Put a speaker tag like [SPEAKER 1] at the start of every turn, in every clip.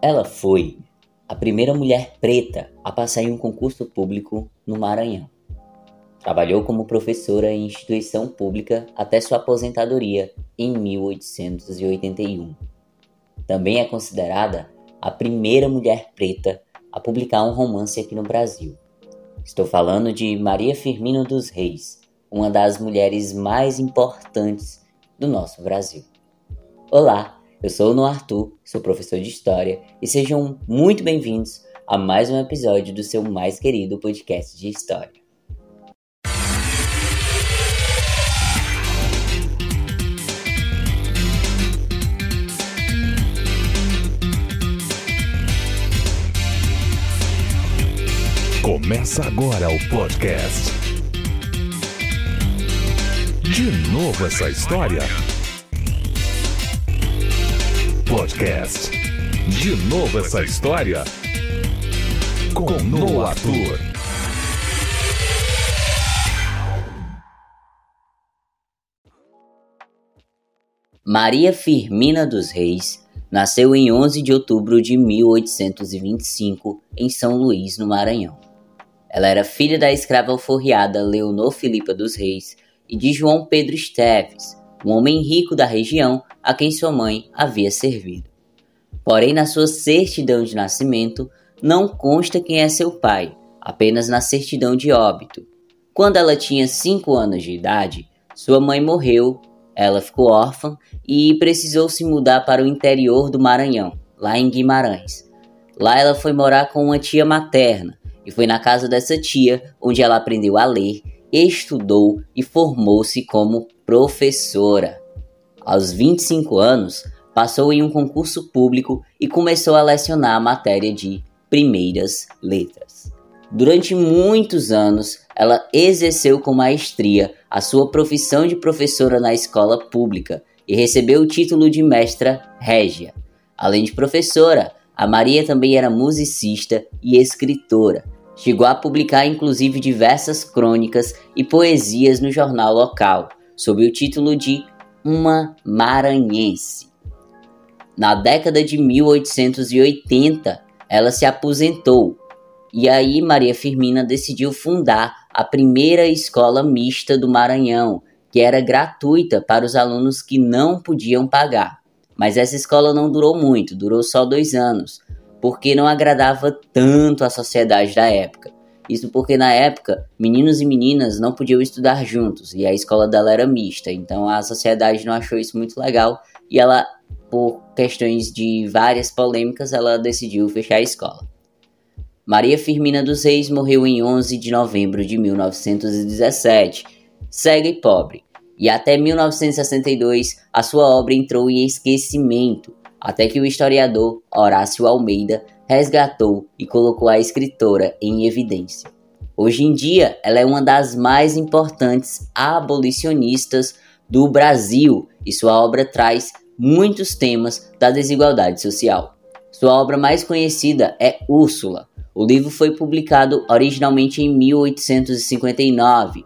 [SPEAKER 1] Ela foi a primeira mulher preta a passar em um concurso público no Maranhão. Trabalhou como professora em instituição pública até sua aposentadoria em 1881. Também é considerada a primeira mulher preta a publicar um romance aqui no Brasil. Estou falando de Maria Firmina dos Reis, uma das mulheres mais importantes do nosso Brasil. Olá, eu sou o No Arthur, sou professor de História e sejam muito bem-vindos a mais um episódio do seu mais querido podcast de História.
[SPEAKER 2] Começa agora o podcast. De novo essa história? Podcast. De novo essa história? Com No Arthur.
[SPEAKER 1] Maria Firmina dos Reis nasceu em 11 de outubro de 1825 em São Luís, no Maranhão. Ela era filha da escrava alforriada Leonor Filipa dos Reis e de João Pedro Esteves, um homem rico da região a quem sua mãe havia servido. Porém, na sua certidão de nascimento, não consta quem é seu pai, apenas na certidão de óbito. Quando ela tinha 5 anos de idade, sua mãe morreu, ela ficou órfã e precisou se mudar para o interior do Maranhão, lá em Guimarães. Lá ela foi morar com uma tia materna, e foi na casa dessa tia onde ela aprendeu a ler, estudou e formou-se como professora. Aos 25 anos, passou em um concurso público e começou a lecionar a matéria de primeiras letras. Durante muitos anos, ela exerceu com maestria a sua profissão de professora na escola pública e recebeu o título de mestra régia. Além de professora, a Maria também era musicista e escritora. Chegou a publicar inclusive diversas crônicas e poesias no jornal local, sob o título de Uma Maranhense. Na década de 1880, ela se aposentou e aí Maria Firmina decidiu fundar a primeira escola mista do Maranhão, que era gratuita para os alunos que não podiam pagar. Mas essa escola não durou muito, durou só dois anos, porque não agradava tanto a sociedade da época. Isso porque na época meninos e meninas não podiam estudar juntos e a escola dela era mista, então a sociedade não achou isso muito legal e ela, por questões de várias polêmicas, ela decidiu fechar a escola. Maria Firmina dos Reis morreu em 11 de novembro de 1917, cega e pobre, e até 1962 a sua obra entrou em esquecimento, até que o historiador Horácio Almeida resgatou e colocou a escritora em evidência. Hoje em dia, ela é uma das mais importantes abolicionistas do Brasil e sua obra traz muitos temas da desigualdade social. Sua obra mais conhecida é Úrsula. O livro foi publicado originalmente em 1859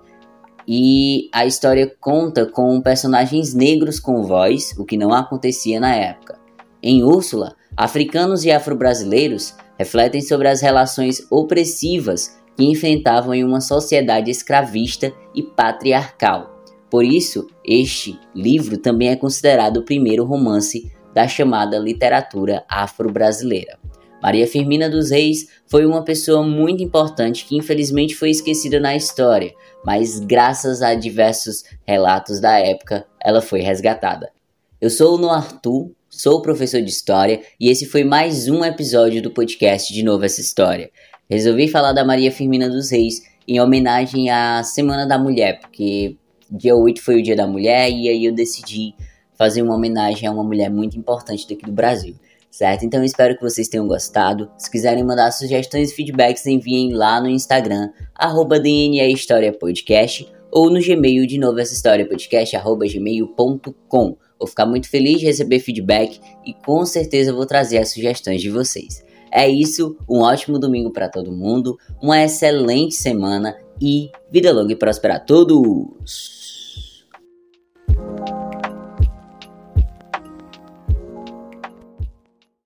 [SPEAKER 1] e a história conta com personagens negros com voz, o que não acontecia na época. Em Úrsula, africanos e afro-brasileiros refletem sobre as relações opressivas que enfrentavam em uma sociedade escravista e patriarcal. Por isso, este livro também é considerado o primeiro romance da chamada literatura afro-brasileira. Maria Firmina dos Reis foi uma pessoa muito importante que infelizmente foi esquecida na história, mas graças a diversos relatos da época, ela foi resgatada. Eu sou o Noartu, sou professor de História e esse foi mais um episódio do podcast De Novo Essa História. Resolvi falar da Maria Firmina dos Reis em homenagem à Semana da Mulher, porque dia 8 foi o Dia da Mulher e aí eu decidi fazer uma homenagem a uma mulher muito importante daqui do Brasil, certo? Então espero que vocês tenham gostado. Se quiserem mandar sugestões e feedbacks, enviem lá no Instagram, arroba DNA História Podcast, ou no Gmail de novo essa história podcast, arroba gmail.com. Vou ficar muito feliz de receber feedback e com certeza vou trazer as sugestões de vocês. É isso, um ótimo domingo para todo mundo, uma excelente semana e vida longa e próspera a todos!